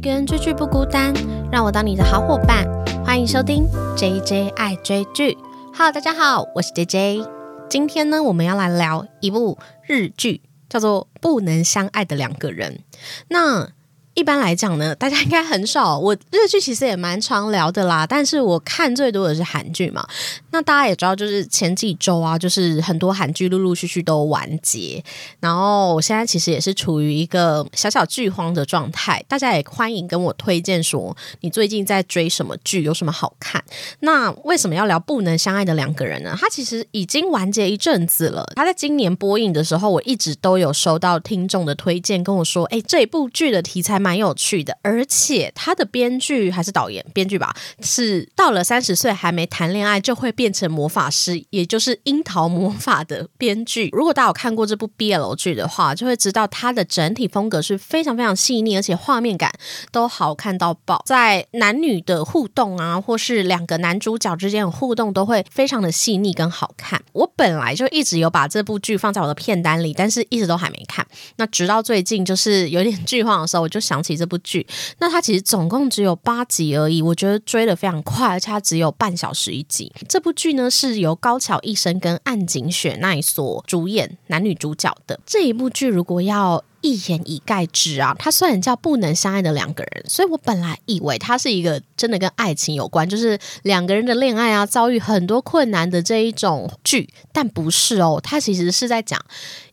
一个人追剧不孤单，让我当你的好伙伴。欢迎收听 J J 爱追剧。Hello，大家好，我是 J J。今天呢，我们要来聊一部日剧，叫做《不能相爱的两个人》。那一般来讲呢，大家应该很少。我日剧其实也蛮常聊的啦，但是我看最多的是韩剧嘛。那大家也知道，就是前几周啊，就是很多韩剧陆陆续续都完结。然后我现在其实也是处于一个小小剧荒的状态。大家也欢迎跟我推荐说，你最近在追什么剧，有什么好看？那为什么要聊不能相爱的两个人呢？他其实已经完结一阵子了。他在今年播映的时候，我一直都有收到听众的推荐，跟我说：“哎，这部剧的题材蛮有趣的，而且他的编剧还是导演，编剧吧，是到了三十岁还没谈恋爱就会变成魔法师，也就是樱桃魔法的编剧。如果大家有看过这部 BL 剧的话，就会知道它的整体风格是非常非常细腻，而且画面感都好看到爆。在男女的互动啊，或是两个男主角之间的互动，都会非常的细腻跟好看。我本来就一直有把这部剧放在我的片单里，但是一直都还没看。那直到最近就是有点剧荒的时候，我就想起这部剧。那它其实总共只有八集而已，我觉得追的非常快，而且它只有半小时一集。这部剧呢是由高桥一生跟岸井雪奈所主演男女主角的这一部剧。如果要一言以概之啊，它虽然叫不能相爱的两个人，所以我本来以为它是一个真的跟爱情有关，就是两个人的恋爱啊，遭遇很多困难的这一种剧，但不是哦，它其实是在讲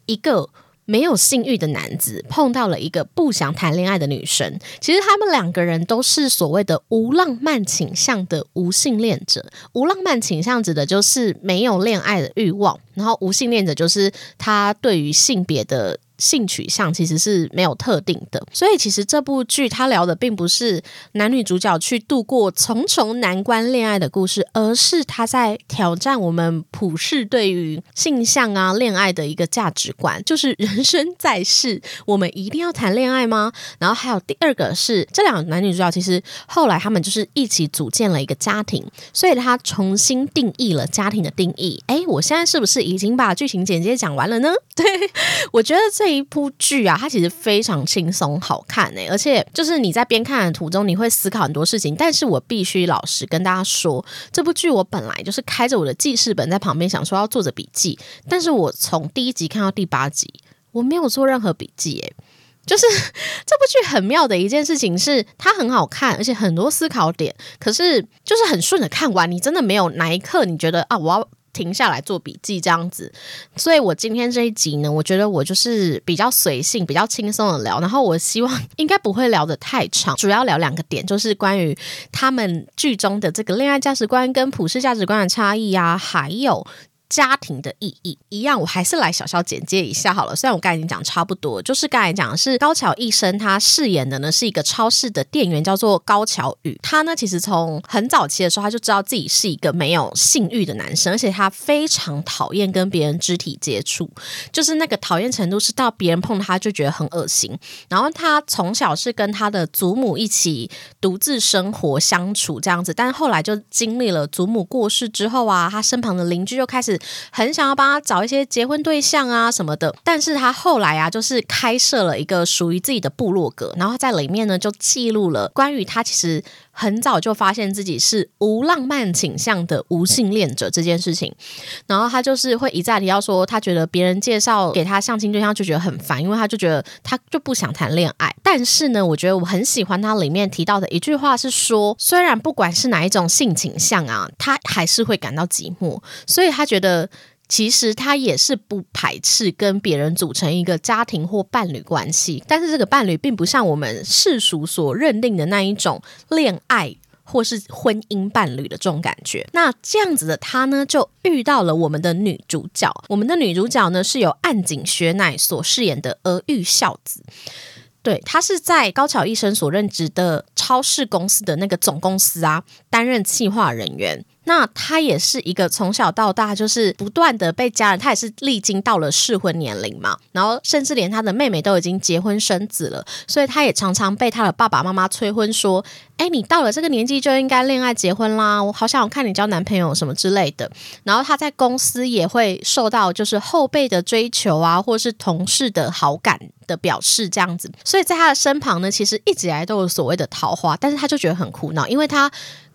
一个。没有性欲的男子碰到了一个不想谈恋爱的女生，其实他们两个人都是所谓的无浪漫倾向的无性恋者。无浪漫倾向指的就是没有恋爱的欲望，然后无性恋者就是他对于性别的。性取向其实是没有特定的，所以其实这部剧他聊的并不是男女主角去度过重重难关恋爱的故事，而是他在挑战我们普世对于性向啊恋爱的一个价值观，就是人生在世，我们一定要谈恋爱吗？然后还有第二个是这两个男女主角其实后来他们就是一起组建了一个家庭，所以他重新定义了家庭的定义。哎，我现在是不是已经把剧情简介讲完了呢？对我觉得这。这一部剧啊，它其实非常轻松好看呢，而且就是你在边看的途中，你会思考很多事情。但是我必须老实跟大家说，这部剧我本来就是开着我的记事本在旁边，想说要做着笔记。但是我从第一集看到第八集，我没有做任何笔记。诶，就是这部剧很妙的一件事情是，它很好看，而且很多思考点，可是就是很顺的看完，你真的没有哪一刻你觉得啊，我要。停下来做笔记这样子，所以我今天这一集呢，我觉得我就是比较随性、比较轻松的聊，然后我希望应该不会聊得太长，主要聊两个点，就是关于他们剧中的这个恋爱价值观跟普世价值观的差异啊，还有。家庭的意义一样，我还是来小小简介一下好了。虽然我刚才已经讲差不多，就是刚才讲的是高桥一生，他饰演的呢是一个超市的店员，叫做高桥宇。他呢其实从很早期的时候，他就知道自己是一个没有性欲的男生，而且他非常讨厌跟别人肢体接触，就是那个讨厌程度是到别人碰他就觉得很恶心。然后他从小是跟他的祖母一起独自生活相处这样子，但后来就经历了祖母过世之后啊，他身旁的邻居就开始。很想要帮他找一些结婚对象啊什么的，但是他后来啊，就是开设了一个属于自己的部落格，然后在里面呢就记录了关于他其实很早就发现自己是无浪漫倾向的无性恋者这件事情，然后他就是会一再提到说，他觉得别人介绍给他相亲对象就觉得很烦，因为他就觉得他就不想谈恋爱。但是呢，我觉得我很喜欢他里面提到的一句话是说，虽然不管是哪一种性倾向啊，他还是会感到寂寞，所以他觉得。其实他也是不排斥跟别人组成一个家庭或伴侣关系，但是这个伴侣并不像我们世俗所认定的那一种恋爱或是婚姻伴侣的这种感觉。那这样子的他呢，就遇到了我们的女主角。我们的女主角呢，是由岸井雪乃所饰演的儿玉孝子。对他是在高桥医生所任职的超市公司的那个总公司啊，担任企划人员。那他也是一个从小到大就是不断的被家人，他也是历经到了适婚年龄嘛，然后甚至连他的妹妹都已经结婚生子了，所以他也常常被他的爸爸妈妈催婚，说：“哎，你到了这个年纪就应该恋爱结婚啦，我好想看你交男朋友什么之类的。”然后他在公司也会受到就是后辈的追求啊，或是同事的好感的表示这样子，所以在他的身旁呢，其实一直以来都有所谓的桃花，但是他就觉得很苦恼，因为他。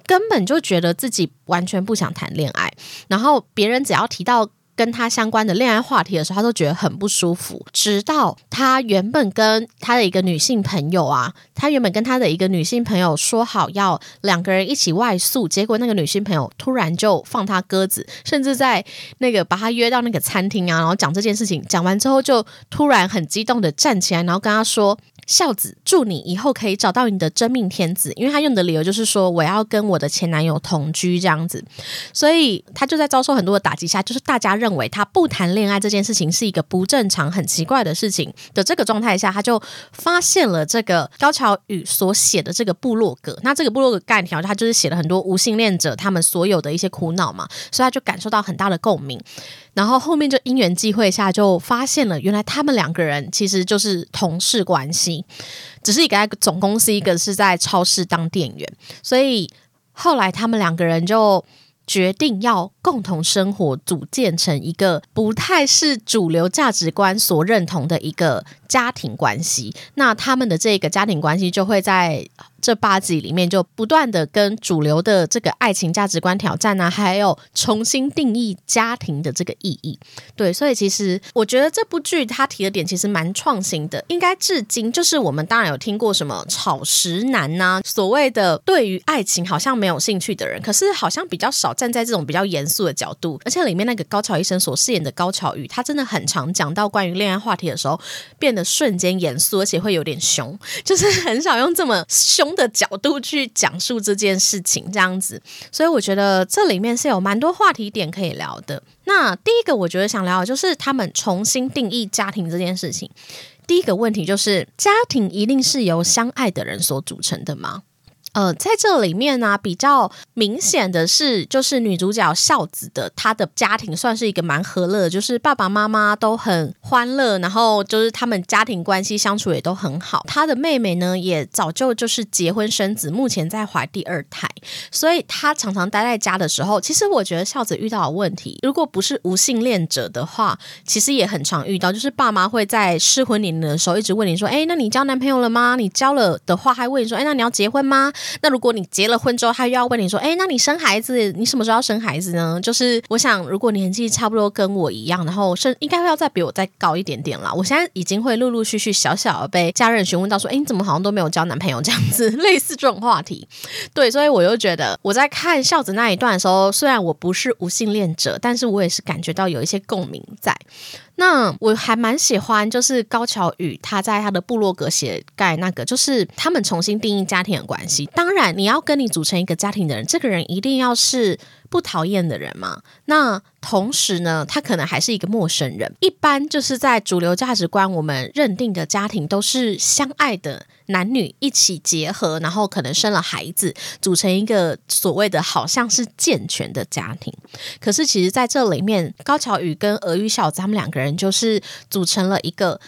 根本就觉得自己完全不想谈恋爱，然后别人只要提到跟他相关的恋爱话题的时候，他都觉得很不舒服。直到他原本跟他的一个女性朋友啊，他原本跟他的一个女性朋友说好要两个人一起外宿，结果那个女性朋友突然就放他鸽子，甚至在那个把他约到那个餐厅啊，然后讲这件事情，讲完之后就突然很激动的站起来，然后跟他说。孝子，祝你以后可以找到你的真命天子。因为他用的理由就是说，我要跟我的前男友同居这样子，所以他就在遭受很多的打击下，就是大家认为他不谈恋爱这件事情是一个不正常、很奇怪的事情的这个状态下，他就发现了这个高桥宇所写的这个部落格。那这个部落格干条，他就是写了很多无性恋者他们所有的一些苦恼嘛，所以他就感受到很大的共鸣。然后后面就因缘际会下，就发现了原来他们两个人其实就是同事关系，只是一个总公司，一个是在超市当店员，所以后来他们两个人就决定要共同生活，组建成一个不太是主流价值观所认同的一个家庭关系。那他们的这个家庭关系就会在。这八集里面就不断的跟主流的这个爱情价值观挑战啊，还有重新定义家庭的这个意义。对，所以其实我觉得这部剧他提的点其实蛮创新的。应该至今就是我们当然有听过什么草食男呐，所谓的对于爱情好像没有兴趣的人，可是好像比较少站在这种比较严肃的角度。而且里面那个高桥医生所饰演的高桥宇，他真的很常讲到关于恋爱话题的时候，变得瞬间严肃，而且会有点凶，就是很少用这么凶。的角度去讲述这件事情，这样子，所以我觉得这里面是有蛮多话题点可以聊的。那第一个，我觉得想聊的就是他们重新定义家庭这件事情。第一个问题就是，家庭一定是由相爱的人所组成的吗？呃，在这里面呢，比较明显的是，就是女主角孝子的她的家庭算是一个蛮和乐，就是爸爸妈妈都很欢乐，然后就是他们家庭关系相处也都很好。她的妹妹呢，也早就就是结婚生子，目前在怀第二胎，所以她常常待在家的时候，其实我觉得孝子遇到的问题，如果不是无性恋者的话，其实也很常遇到，就是爸妈会在适婚年龄的时候一直问你说：“哎，那你交男朋友了吗？你交了的话，还问你说：哎，那你要结婚吗？”那如果你结了婚之后，他又要问你说：“哎，那你生孩子，你什么时候要生孩子呢？”就是我想，如果年纪差不多跟我一样，然后生应该会要再比我再高一点点啦。我现在已经会陆陆续续小小的被家人询问到说：“哎，你怎么好像都没有交男朋友？”这样子 类似这种话题。对，所以我又觉得我在看孝子那一段的时候，虽然我不是无性恋者，但是我也是感觉到有一些共鸣在。那我还蛮喜欢，就是高桥与他在他的部落格写盖那个，就是他们重新定义家庭的关系。当然，你要跟你组成一个家庭的人，这个人一定要是不讨厌的人嘛。那同时呢，他可能还是一个陌生人。一般就是在主流价值观，我们认定的家庭都是相爱的。男女一起结合，然后可能生了孩子，组成一个所谓的好像是健全的家庭。可是其实在这里面，高桥宇跟俄语小子他们两个人就是组成了一个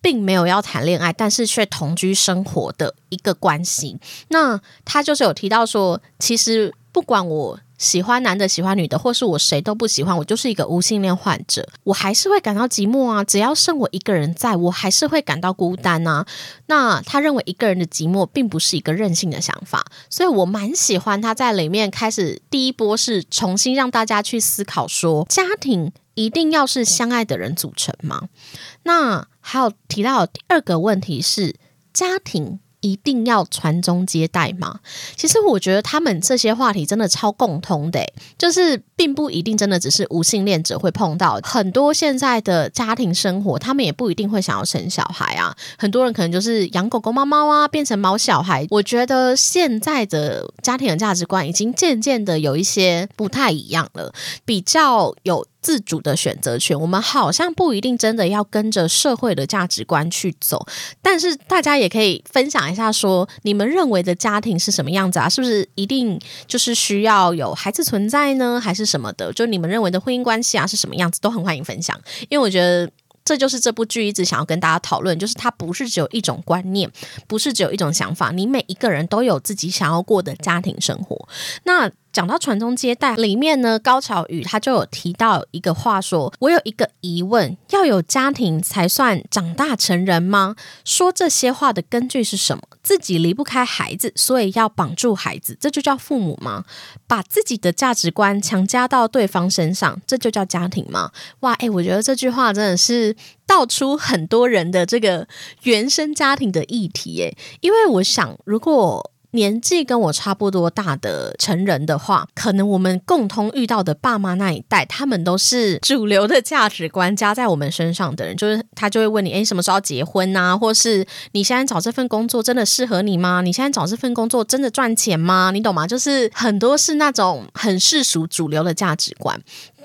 并没有要谈恋爱，但是却同居生活的一个关系。那他就是有提到说，其实不管我。喜欢男的，喜欢女的，或是我谁都不喜欢，我就是一个无性恋患者，我还是会感到寂寞啊！只要剩我一个人在，我还是会感到孤单啊。那他认为一个人的寂寞并不是一个任性的想法，所以我蛮喜欢他在里面开始第一波是重新让大家去思考说，家庭一定要是相爱的人组成吗？那还有提到第二个问题是家庭。一定要传宗接代吗？其实我觉得他们这些话题真的超共通的，就是并不一定真的只是无性恋者会碰到。很多现在的家庭生活，他们也不一定会想要生小孩啊。很多人可能就是养狗狗、猫猫啊，变成猫小孩。我觉得现在的家庭的价值观已经渐渐的有一些不太一样了，比较有。自主的选择权，我们好像不一定真的要跟着社会的价值观去走。但是大家也可以分享一下，说你们认为的家庭是什么样子啊？是不是一定就是需要有孩子存在呢，还是什么的？就你们认为的婚姻关系啊是什么样子，都很欢迎分享。因为我觉得这就是这部剧一直想要跟大家讨论，就是它不是只有一种观念，不是只有一种想法，你每一个人都有自己想要过的家庭生活。那讲到传宗接代里面呢，高桥宇他就有提到一个话说：“我有一个疑问，要有家庭才算长大成人吗？说这些话的根据是什么？自己离不开孩子，所以要绑住孩子，这就叫父母吗？把自己的价值观强加到对方身上，这就叫家庭吗？哇，诶，我觉得这句话真的是道出很多人的这个原生家庭的议题，诶，因为我想如果。年纪跟我差不多大的成人的话，可能我们共同遇到的爸妈那一代，他们都是主流的价值观加在我们身上的人，就是他就会问你，哎，什么时候结婚啊？或是你现在找这份工作真的适合你吗？你现在找这份工作真的赚钱吗？你懂吗？就是很多是那种很世俗主流的价值观。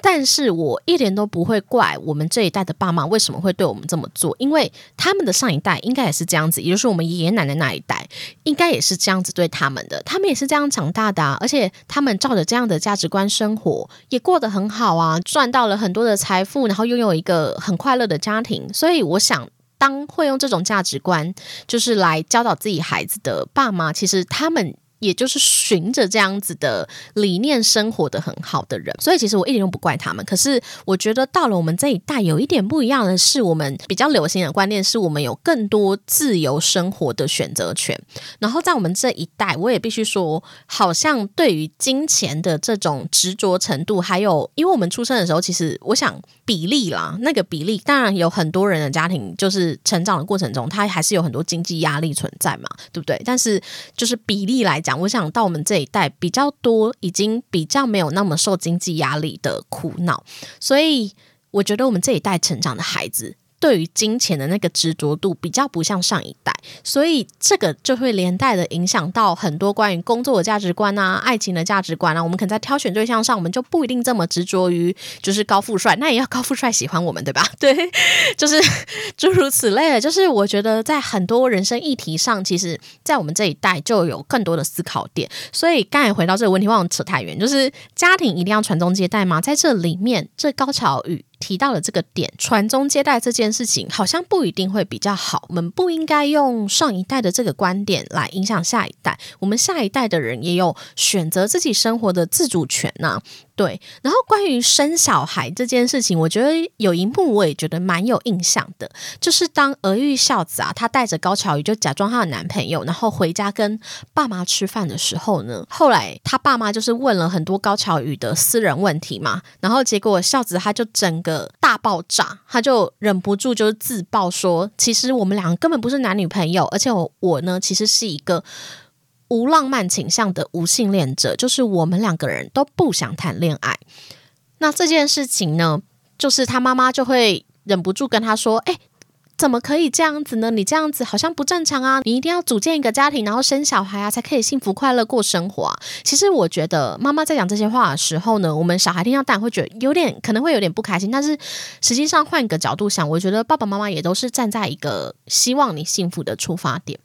但是我一点都不会怪我们这一代的爸妈为什么会对我们这么做，因为他们的上一代应该也是这样子，也就是我们爷爷奶奶那一代，应该也是这样子对他们的，他们也是这样长大的，而且他们照着这样的价值观生活，也过得很好啊，赚到了很多的财富，然后拥有一个很快乐的家庭。所以我想，当会用这种价值观就是来教导自己孩子的爸妈，其实他们。也就是循着这样子的理念生活的很好的人，所以其实我一点都不怪他们。可是我觉得到了我们这一代，有一点不一样的是，我们比较流行的观念是我们有更多自由生活的选择权。然后在我们这一代，我也必须说，好像对于金钱的这种执着程度，还有因为我们出生的时候，其实我想比例啦，那个比例当然有很多人的家庭，就是成长的过程中，他还是有很多经济压力存在嘛，对不对？但是就是比例来。讲，我想到我们这一代比较多，已经比较没有那么受经济压力的苦恼，所以我觉得我们这一代成长的孩子。对于金钱的那个执着度比较不像上一代，所以这个就会连带的影响到很多关于工作的价值观啊、爱情的价值观啊。我们可能在挑选对象上，我们就不一定这么执着于就是高富帅，那也要高富帅喜欢我们，对吧？对，就是诸如此类的。就是我觉得在很多人生议题上，其实，在我们这一代就有更多的思考点。所以刚才回到这个问题，忘了扯太远，就是家庭一定要传宗接代吗？在这里面，这高潮与。提到了这个点，传宗接代这件事情好像不一定会比较好。我们不应该用上一代的这个观点来影响下一代。我们下一代的人也有选择自己生活的自主权呐。对，然后关于生小孩这件事情，我觉得有一幕我也觉得蛮有印象的，就是当儿玉孝子啊，她带着高桥宇就假装她的男朋友，然后回家跟爸妈吃饭的时候呢，后来他爸妈就是问了很多高桥宇的私人问题嘛，然后结果孝子他就整个大爆炸，他就忍不住就是自爆说，其实我们两个根本不是男女朋友，而且我我呢其实是一个。无浪漫倾向的无性恋者，就是我们两个人都不想谈恋爱。那这件事情呢，就是他妈妈就会忍不住跟他说：“哎。”怎么可以这样子呢？你这样子好像不正常啊！你一定要组建一个家庭，然后生小孩啊，才可以幸福快乐过生活。啊。其实我觉得妈妈在讲这些话的时候呢，我们小孩听到当然会觉得有点可能会有点不开心。但是实际上换一个角度想，我觉得爸爸妈妈也都是站在一个希望你幸福的出发点。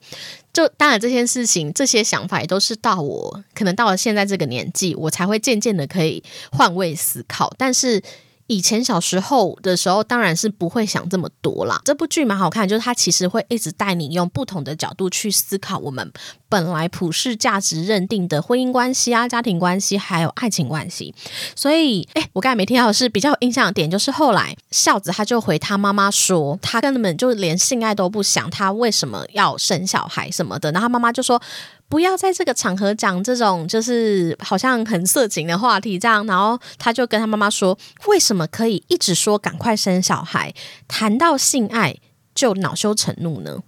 就当然这件事情、这些想法也都是到我可能到了现在这个年纪，我才会渐渐的可以换位思考。但是。以前小时候的时候，当然是不会想这么多啦。这部剧蛮好看，就是它其实会一直带你用不同的角度去思考我们本来普世价值认定的婚姻关系啊、家庭关系还有爱情关系。所以，哎，我刚才没听到是比较有印象的点，就是后来孝子他就回他妈妈说，他根本就连性爱都不想，他为什么要生小孩什么的。然后他妈妈就说。不要在这个场合讲这种就是好像很色情的话题，这样，然后他就跟他妈妈说，为什么可以一直说赶快生小孩，谈到性爱就恼羞成怒呢？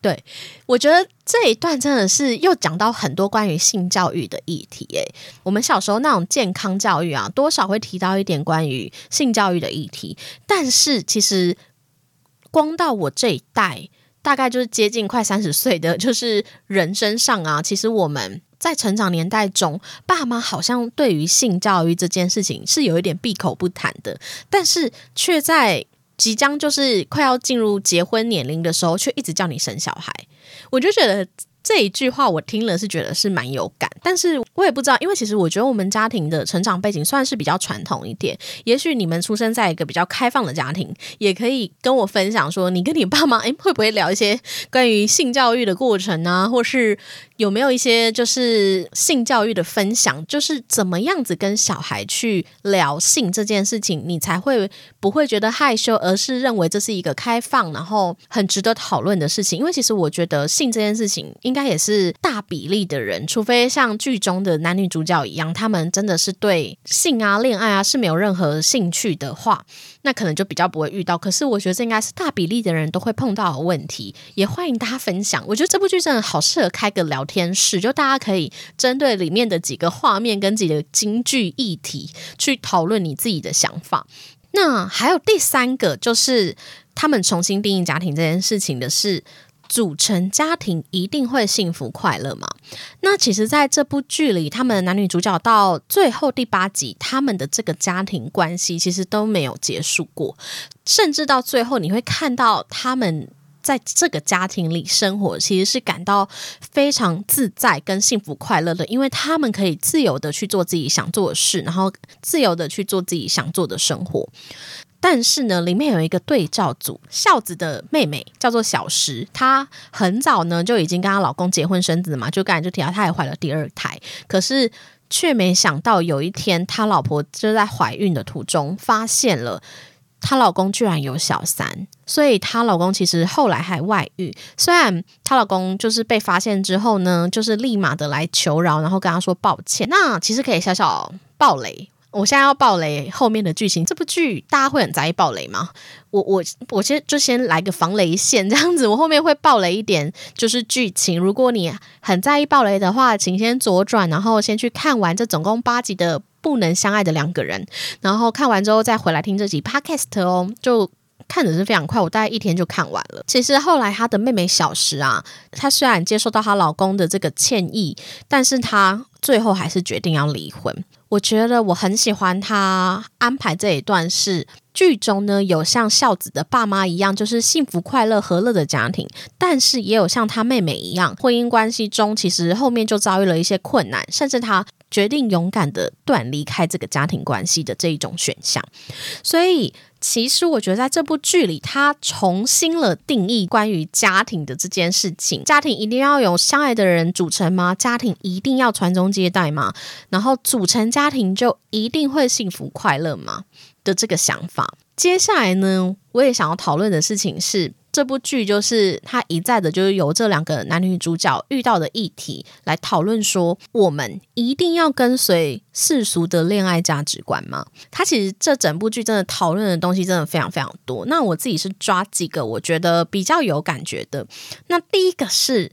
对我觉得这一段真的是又讲到很多关于性教育的议题。诶，我们小时候那种健康教育啊，多少会提到一点关于性教育的议题，但是其实光到我这一代。大概就是接近快三十岁的，就是人身上啊，其实我们在成长年代中，爸妈好像对于性教育这件事情是有一点闭口不谈的，但是却在即将就是快要进入结婚年龄的时候，却一直叫你生小孩。我就觉得。这一句话我听了是觉得是蛮有感，但是我也不知道，因为其实我觉得我们家庭的成长背景算是比较传统一点。也许你们出生在一个比较开放的家庭，也可以跟我分享说，你跟你爸妈诶会不会聊一些关于性教育的过程啊，或是有没有一些就是性教育的分享，就是怎么样子跟小孩去聊性这件事情，你才会不会觉得害羞，而是认为这是一个开放，然后很值得讨论的事情。因为其实我觉得性这件事情。应该也是大比例的人，除非像剧中的男女主角一样，他们真的是对性啊、恋爱啊是没有任何兴趣的话，那可能就比较不会遇到。可是我觉得这应该是大比例的人都会碰到的问题，也欢迎大家分享。我觉得这部剧真的好适合开个聊天室，就大家可以针对里面的几个画面跟几个京剧议题去讨论你自己的想法。那还有第三个，就是他们重新定义家庭这件事情的是。组成家庭一定会幸福快乐吗？那其实，在这部剧里，他们男女主角到最后第八集，他们的这个家庭关系其实都没有结束过，甚至到最后，你会看到他们在这个家庭里生活，其实是感到非常自在跟幸福快乐的，因为他们可以自由的去做自己想做的事，然后自由的去做自己想做的生活。但是呢，里面有一个对照组，孝子的妹妹叫做小石，她很早呢就已经跟她老公结婚生子嘛，就刚才就提到她也怀了第二胎，可是却没想到有一天，她老婆就在怀孕的途中发现了她老公居然有小三，所以她老公其实后来还外遇。虽然她老公就是被发现之后呢，就是立马的来求饶，然后跟她说抱歉。那其实可以小小暴雷。我现在要爆雷后面的剧情，这部剧大家会很在意爆雷吗？我我我先就先来个防雷线这样子，我后面会爆雷一点，就是剧情。如果你很在意爆雷的话，请先左转，然后先去看完这总共八集的《不能相爱的两个人》，然后看完之后再回来听这集 Podcast 哦，就。看的是非常快，我大概一天就看完了。其实后来她的妹妹小石啊，她虽然接受到她老公的这个歉意，但是她最后还是决定要离婚。我觉得我很喜欢他安排这一段，是剧中呢有像孝子的爸妈一样，就是幸福快乐和乐的家庭，但是也有像他妹妹一样，婚姻关系中其实后面就遭遇了一些困难，甚至他决定勇敢的断离开这个家庭关系的这一种选项，所以。其实我觉得在这部剧里，他重新了定义关于家庭的这件事情。家庭一定要有相爱的人组成吗？家庭一定要传宗接代吗？然后组成家庭就一定会幸福快乐吗？的这个想法。接下来呢，我也想要讨论的事情是。这部剧就是他一再的，就是由这两个男女主角遇到的议题来讨论，说我们一定要跟随世俗的恋爱价值观吗？他其实这整部剧真的讨论的东西真的非常非常多。那我自己是抓几个我觉得比较有感觉的。那第一个是。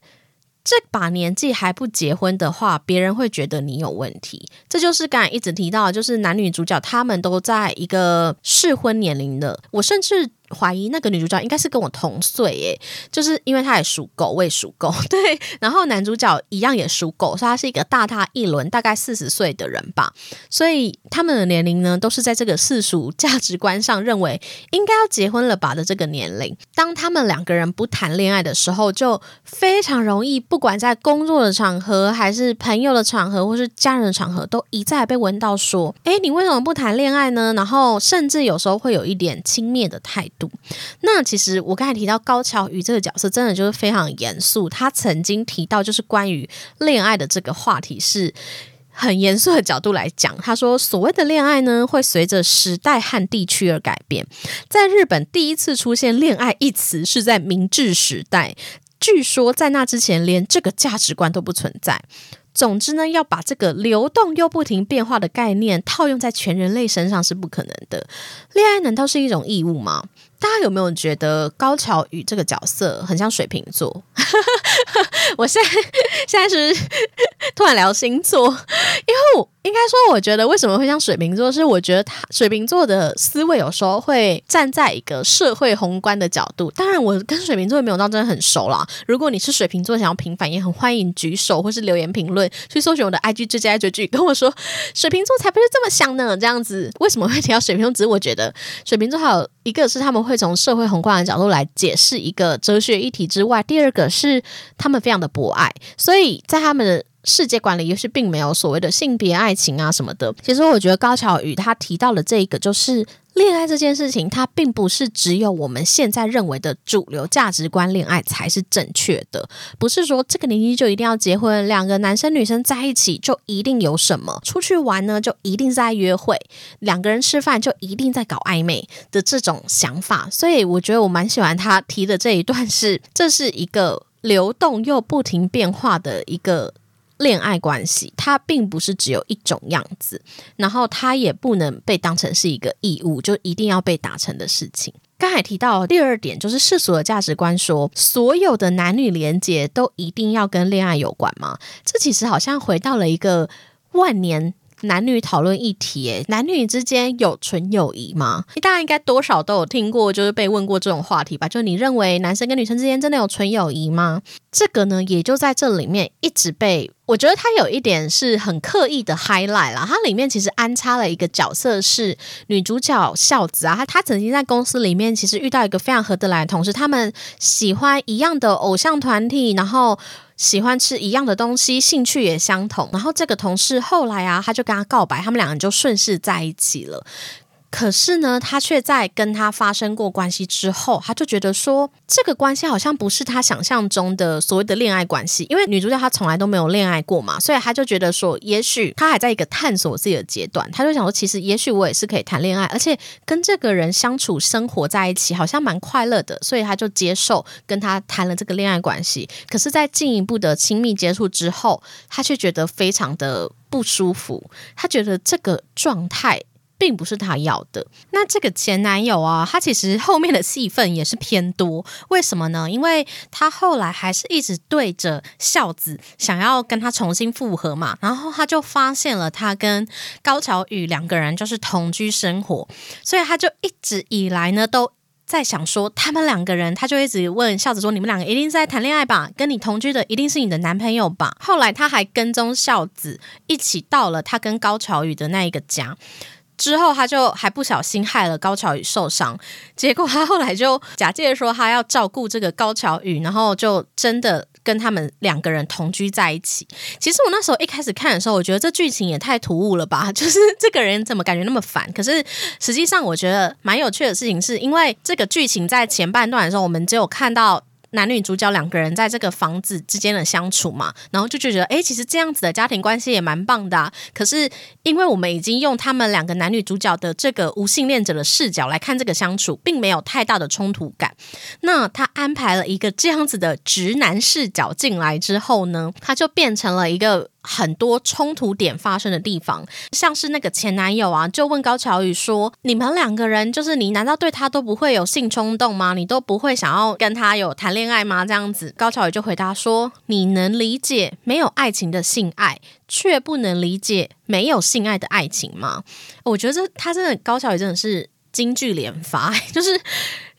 这把年纪还不结婚的话，别人会觉得你有问题。这就是刚才一直提到，就是男女主角他们都在一个适婚年龄的。我甚至。怀疑那个女主角应该是跟我同岁诶，就是因为她也属狗，我也属狗，对。然后男主角一样也属狗，所以他是一个大他一轮，大概四十岁的人吧。所以他们的年龄呢，都是在这个世俗价值观上认为应该要结婚了吧的这个年龄。当他们两个人不谈恋爱的时候，就非常容易，不管在工作的场合，还是朋友的场合，或是家人的场合，都一再被问到说：“诶，你为什么不谈恋爱呢？”然后甚至有时候会有一点轻蔑的态度。度那其实我刚才提到高桥宇这个角色，真的就是非常严肃。他曾经提到，就是关于恋爱的这个话题，是很严肃的角度来讲。他说，所谓的恋爱呢，会随着时代和地区而改变。在日本，第一次出现“恋爱”一词是在明治时代，据说在那之前，连这个价值观都不存在。总之呢，要把这个流动又不停变化的概念套用在全人类身上是不可能的。恋爱难道是一种义务吗？大家有没有觉得高桥宇这个角色很像水瓶座？我现在现在是突然聊星座，因为应该说，我觉得为什么会像水瓶座，是我觉得他水瓶座的思维有时候会站在一个社会宏观的角度。当然，我跟水瓶座也没有到真的很熟啦。如果你是水瓶座，想要平反，也很欢迎举手 或是留言评论，去搜寻我的 IG 追加追剧，跟我说水瓶座才不是这么想呢。这样子为什么会提到水瓶座？只是我觉得水瓶座还有一个是他们会从社会宏观的角度来解释一个哲学议题之外，第二个是他们非常的博爱，所以在他们的。世界观里又是并没有所谓的性别爱情啊什么的。其实我觉得高桥宇他提到的这一个，就是恋爱这件事情，它并不是只有我们现在认为的主流价值观，恋爱才是正确的。不是说这个年纪就一定要结婚，两个男生女生在一起就一定有什么，出去玩呢就一定在约会，两个人吃饭就一定在搞暧昧的这种想法。所以我觉得我蛮喜欢他提的这一段，是这是一个流动又不停变化的一个。恋爱关系，它并不是只有一种样子，然后它也不能被当成是一个义务，就一定要被达成的事情。刚才提到第二点，就是世俗的价值观说，所有的男女连接都一定要跟恋爱有关吗？这其实好像回到了一个万年。男女讨论议题，诶，男女之间有纯友谊吗？大家应该多少都有听过，就是被问过这种话题吧？就你认为男生跟女生之间真的有纯友谊吗？这个呢，也就在这里面一直被，我觉得他有一点是很刻意的 highlight 啦。它里面其实安插了一个角色是女主角孝子啊，她她曾经在公司里面其实遇到一个非常合得来的同事，他们喜欢一样的偶像团体，然后。喜欢吃一样的东西，兴趣也相同。然后这个同事后来啊，他就跟他告白，他们两个人就顺势在一起了。可是呢，他却在跟他发生过关系之后，他就觉得说，这个关系好像不是他想象中的所谓的恋爱关系。因为女主角她从来都没有恋爱过嘛，所以他就觉得说，也许他还在一个探索自己的阶段。他就想说，其实也许我也是可以谈恋爱，而且跟这个人相处生活在一起，好像蛮快乐的。所以他就接受跟他谈了这个恋爱关系。可是，在进一步的亲密接触之后，他却觉得非常的不舒服。他觉得这个状态。并不是他要的。那这个前男友啊，他其实后面的戏份也是偏多。为什么呢？因为他后来还是一直对着孝子想要跟他重新复合嘛。然后他就发现了他跟高桥宇两个人就是同居生活，所以他就一直以来呢都在想说，他们两个人，他就一直问孝子说：“你们两个一定在谈恋爱吧？跟你同居的一定是你的男朋友吧？”后来他还跟踪孝子一起到了他跟高桥宇的那一个家。之后，他就还不小心害了高桥宇受伤，结果他后来就假借说他要照顾这个高桥宇，然后就真的跟他们两个人同居在一起。其实我那时候一开始看的时候，我觉得这剧情也太突兀了吧，就是这个人怎么感觉那么烦？可是实际上，我觉得蛮有趣的事情，是因为这个剧情在前半段的时候，我们只有看到。男女主角两个人在这个房子之间的相处嘛，然后就觉得，哎，其实这样子的家庭关系也蛮棒的。可是，因为我们已经用他们两个男女主角的这个无性恋者的视角来看这个相处，并没有太大的冲突感。那他安排了一个这样子的直男视角进来之后呢，他就变成了一个。很多冲突点发生的地方，像是那个前男友啊，就问高桥宇说：“你们两个人，就是你难道对他都不会有性冲动吗？你都不会想要跟他有谈恋爱吗？”这样子，高桥宇就回答说：“你能理解没有爱情的性爱，却不能理解没有性爱的爱情吗？” 我觉得他真的高桥宇真的是金句连发，就是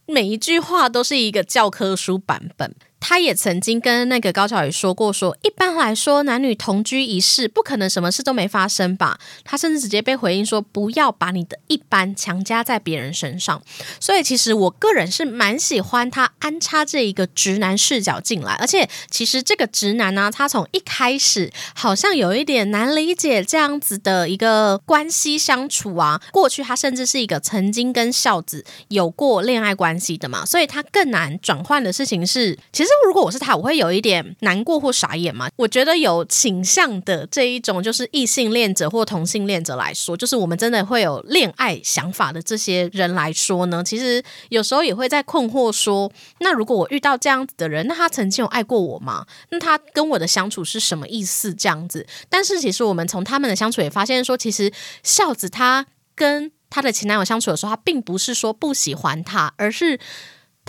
每一句话都是一个教科书版本。他也曾经跟那个高桥宇说过，说一般来说男女同居一世，不可能什么事都没发生吧？他甚至直接被回应说，不要把你的一般强加在别人身上。所以其实我个人是蛮喜欢他安插这一个直男视角进来，而且其实这个直男呢，他从一开始好像有一点难理解这样子的一个关系相处啊。过去他甚至是一个曾经跟孝子有过恋爱关系的嘛，所以他更难转换的事情是，其实。实如果我是他，我会有一点难过或傻眼嘛？我觉得有倾向的这一种，就是异性恋者或同性恋者来说，就是我们真的会有恋爱想法的这些人来说呢，其实有时候也会在困惑说：那如果我遇到这样子的人，那他曾经有爱过我吗？那他跟我的相处是什么意思？这样子？但是其实我们从他们的相处也发现说，其实孝子他跟他的前男友相处的时候，他并不是说不喜欢他，而是。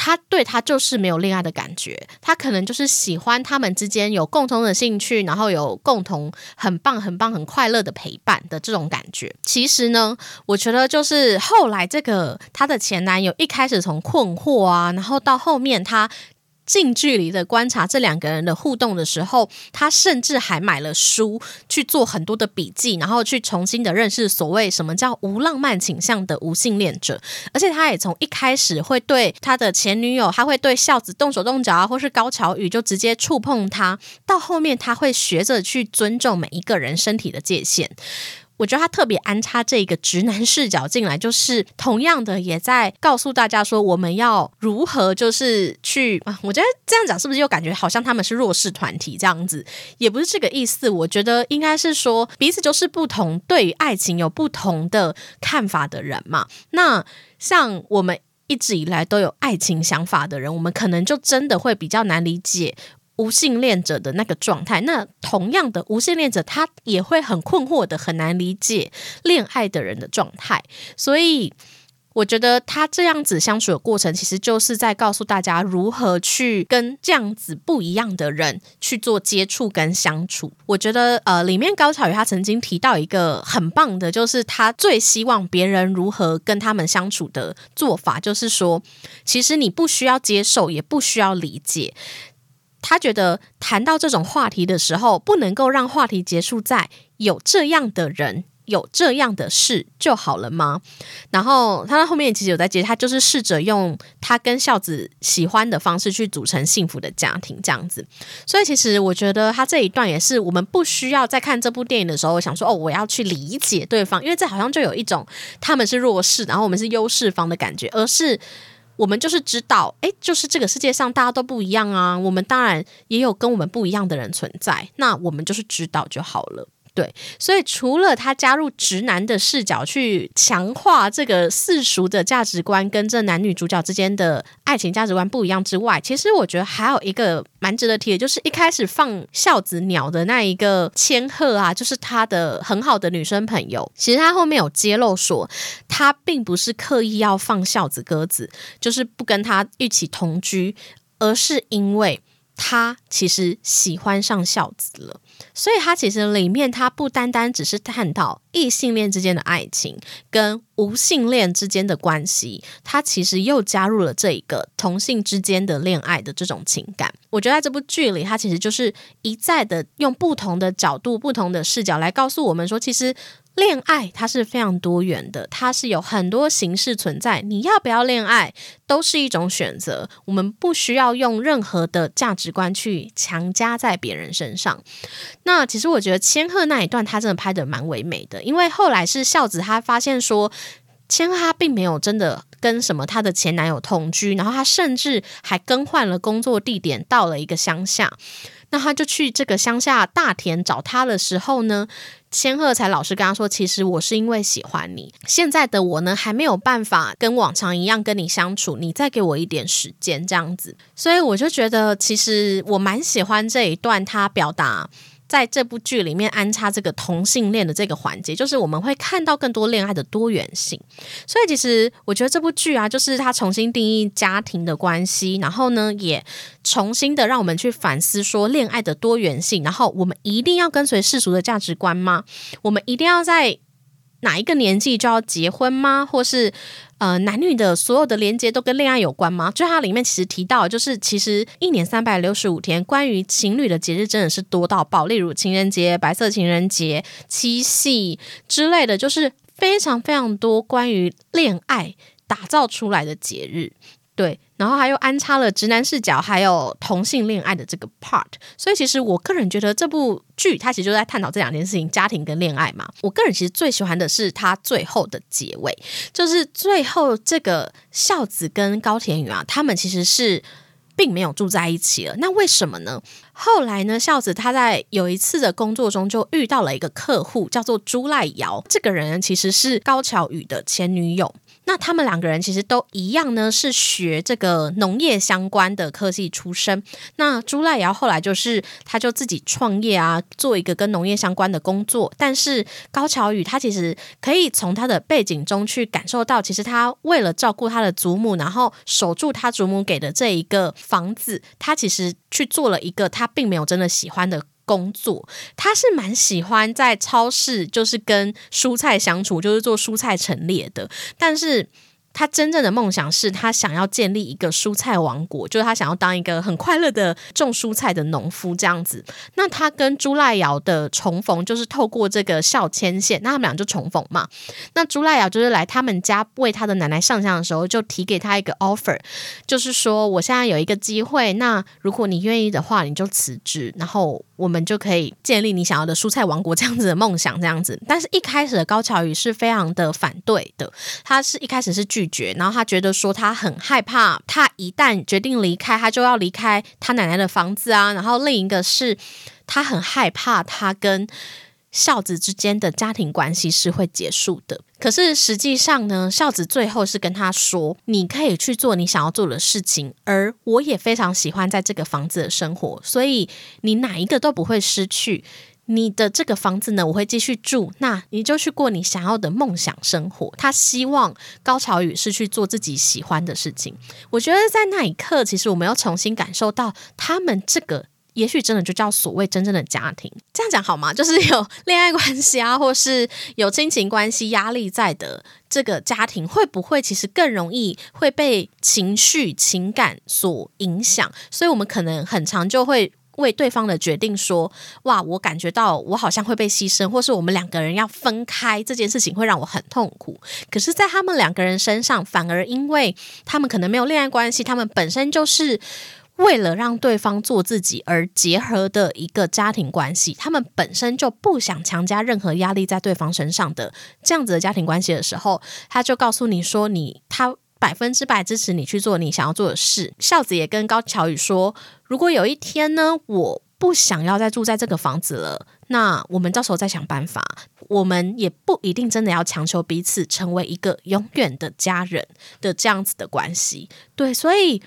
他对他就是没有恋爱的感觉，他可能就是喜欢他们之间有共同的兴趣，然后有共同很棒、很棒、很快乐的陪伴的这种感觉。其实呢，我觉得就是后来这个他的前男友一开始从困惑啊，然后到后面他。近距离的观察这两个人的互动的时候，他甚至还买了书去做很多的笔记，然后去重新的认识所谓什么叫无浪漫倾向的无性恋者。而且他也从一开始会对他的前女友，他会对孝子动手动脚啊，或是高桥宇就直接触碰他，到后面他会学着去尊重每一个人身体的界限。我觉得他特别安插这个直男视角进来，就是同样的也在告诉大家说，我们要如何就是去啊？我觉得这样讲是不是又感觉好像他们是弱势团体这样子？也不是这个意思。我觉得应该是说彼此就是不同，对于爱情有不同的看法的人嘛。那像我们一直以来都有爱情想法的人，我们可能就真的会比较难理解。无性恋者的那个状态，那同样的无性恋者他也会很困惑的，很难理解恋爱的人的状态。所以我觉得他这样子相处的过程，其实就是在告诉大家如何去跟这样子不一样的人去做接触跟相处。我觉得呃，里面高桥宇他曾经提到一个很棒的，就是他最希望别人如何跟他们相处的做法，就是说，其实你不需要接受，也不需要理解。他觉得谈到这种话题的时候，不能够让话题结束在有这样的人、有这样的事就好了吗？然后他在后面其实有在接，他就是试着用他跟孝子喜欢的方式去组成幸福的家庭，这样子。所以其实我觉得他这一段也是我们不需要在看这部电影的时候我想说哦，我要去理解对方，因为这好像就有一种他们是弱势，然后我们是优势方的感觉，而是。我们就是知道，哎，就是这个世界上大家都不一样啊。我们当然也有跟我们不一样的人存在，那我们就是知道就好了。对，所以除了他加入直男的视角去强化这个世俗的价值观跟这男女主角之间的爱情价值观不一样之外，其实我觉得还有一个蛮值得提的，就是一开始放孝子鸟的那一个千鹤啊，就是他的很好的女生朋友。其实他后面有揭露说，他并不是刻意要放孝子鸽子，就是不跟他一起同居，而是因为。他其实喜欢上孝子了，所以它其实里面它不单单只是探讨异性恋之间的爱情跟无性恋之间的关系，它其实又加入了这一个同性之间的恋爱的这种情感。我觉得在这部剧里，它其实就是一再的用不同的角度、不同的视角来告诉我们说，其实。恋爱它是非常多元的，它是有很多形式存在。你要不要恋爱，都是一种选择。我们不需要用任何的价值观去强加在别人身上。那其实我觉得千鹤那一段他真的拍的蛮唯美的，因为后来是孝子他发现说，千鹤并没有真的跟什么她的前男友同居，然后他甚至还更换了工作地点，到了一个乡下。那他就去这个乡下大田找他的时候呢？千鹤才老实跟他说：“其实我是因为喜欢你，现在的我呢还没有办法跟往常一样跟你相处，你再给我一点时间这样子。”所以我就觉得，其实我蛮喜欢这一段他表达。在这部剧里面安插这个同性恋的这个环节，就是我们会看到更多恋爱的多元性。所以其实我觉得这部剧啊，就是它重新定义家庭的关系，然后呢，也重新的让我们去反思说恋爱的多元性。然后我们一定要跟随世俗的价值观吗？我们一定要在哪一个年纪就要结婚吗？或是？呃，男女的所有的连接都跟恋爱有关吗？就它里面其实提到，就是其实一年三百六十五天，关于情侣的节日真的是多到爆，例如情人节、白色情人节、七夕之类的，就是非常非常多关于恋爱打造出来的节日。对，然后还有安插了直男视角，还有同性恋爱的这个 part，所以其实我个人觉得这部剧它其实就在探讨这两件事情，家庭跟恋爱嘛。我个人其实最喜欢的是它最后的结尾，就是最后这个孝子跟高田宇啊，他们其实是并没有住在一起了。那为什么呢？后来呢，孝子他在有一次的工作中就遇到了一个客户，叫做朱赖瑶，这个人其实是高桥宇的前女友。那他们两个人其实都一样呢，是学这个农业相关的科技出身。那朱赖瑶后来就是他就自己创业啊，做一个跟农业相关的工作。但是高桥宇他其实可以从他的背景中去感受到，其实他为了照顾他的祖母，然后守住他祖母给的这一个房子，他其实去做了一个他并没有真的喜欢的。工作，他是蛮喜欢在超市，就是跟蔬菜相处，就是做蔬菜陈列的，但是。他真正的梦想是他想要建立一个蔬菜王国，就是他想要当一个很快乐的种蔬菜的农夫这样子。那他跟朱赖瑶的重逢，就是透过这个校牵线，那他们俩就重逢嘛。那朱赖瑶就是来他们家为他的奶奶上香的时候，就提给他一个 offer，就是说我现在有一个机会，那如果你愿意的话，你就辞职，然后我们就可以建立你想要的蔬菜王国这样子的梦想这样子。但是一开始的高桥宇是非常的反对的，他是一开始是拒。拒绝，然后他觉得说他很害怕，他一旦决定离开，他就要离开他奶奶的房子啊。然后另一个是他很害怕他跟孝子之间的家庭关系是会结束的。可是实际上呢，孝子最后是跟他说：“你可以去做你想要做的事情，而我也非常喜欢在这个房子的生活，所以你哪一个都不会失去。”你的这个房子呢，我会继续住，那你就去过你想要的梦想生活。他希望高桥宇是去做自己喜欢的事情。我觉得在那一刻，其实我们要重新感受到，他们这个也许真的就叫所谓真正的家庭。这样讲好吗？就是有恋爱关系啊，或是有亲情关系压力在的这个家庭，会不会其实更容易会被情绪情感所影响？所以我们可能很长就会。为对方的决定说：“哇，我感觉到我好像会被牺牲，或是我们两个人要分开这件事情会让我很痛苦。可是，在他们两个人身上，反而因为他们可能没有恋爱关系，他们本身就是为了让对方做自己而结合的一个家庭关系，他们本身就不想强加任何压力在对方身上的这样子的家庭关系的时候，他就告诉你说：你他。”百分之百支持你去做你想要做的事。孝子也跟高桥宇说：“如果有一天呢，我不想要再住在这个房子了，那我们到时候再想办法。我们也不一定真的要强求彼此成为一个永远的家人的这样子的关系。”对，所以。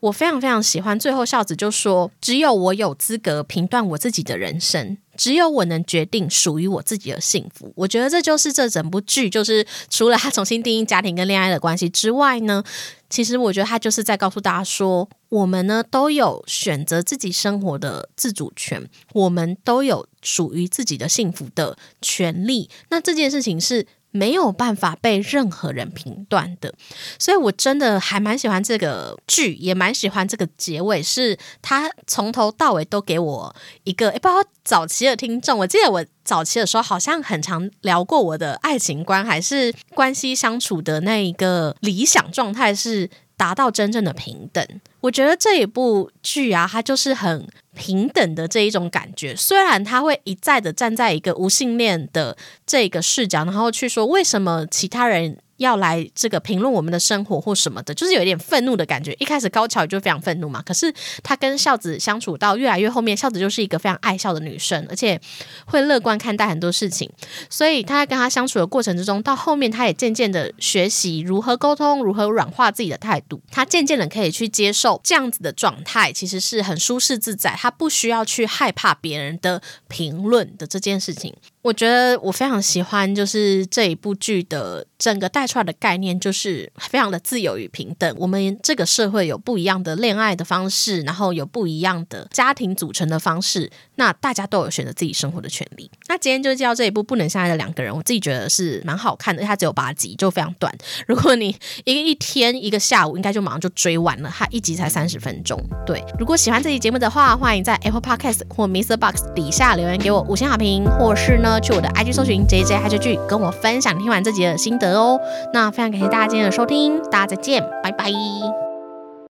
我非常非常喜欢，最后孝子就说：“只有我有资格评断我自己的人生，只有我能决定属于我自己的幸福。”我觉得这就是这整部剧，就是除了他重新定义家庭跟恋爱的关系之外呢，其实我觉得他就是在告诉大家说，我们呢都有选择自己生活的自主权，我们都有属于自己的幸福的权利。那这件事情是。没有办法被任何人评断的，所以我真的还蛮喜欢这个剧，也蛮喜欢这个结尾，是他从头到尾都给我一个，哎，不知道早期的听众，我记得我早期的时候好像很常聊过我的爱情观，还是关系相处的那一个理想状态是。达到真正的平等，我觉得这一部剧啊，它就是很平等的这一种感觉。虽然他会一再的站在一个无性恋的这个视角，然后去说为什么其他人。要来这个评论我们的生活或什么的，就是有一点愤怒的感觉。一开始高桥就非常愤怒嘛，可是他跟孝子相处到越来越后面，孝子就是一个非常爱笑的女生，而且会乐观看待很多事情。所以他在跟他相处的过程之中，到后面他也渐渐的学习如何沟通，如何软化自己的态度。他渐渐的可以去接受这样子的状态，其实是很舒适自在。他不需要去害怕别人的评论的这件事情。我觉得我非常喜欢，就是这一部剧的整个带出来的概念，就是非常的自由与平等。我们这个社会有不一样的恋爱的方式，然后有不一样的家庭组成的方式，那大家都有选择自己生活的权利。那今天就介绍这一部《不能相爱的两个人》，我自己觉得是蛮好看的，它只有八集，就非常短。如果你一个一天一个下午，应该就马上就追完了。它一集才三十分钟。对，如果喜欢这期节目的话，欢迎在 Apple Podcast 或 Mr. Box 底下留言给我五星好评，或是呢。去我的 IG 搜寻 JJ 嗨追剧，跟我分享听完这集的心得哦。那非常感谢大家今天的收听，大家再见，拜拜。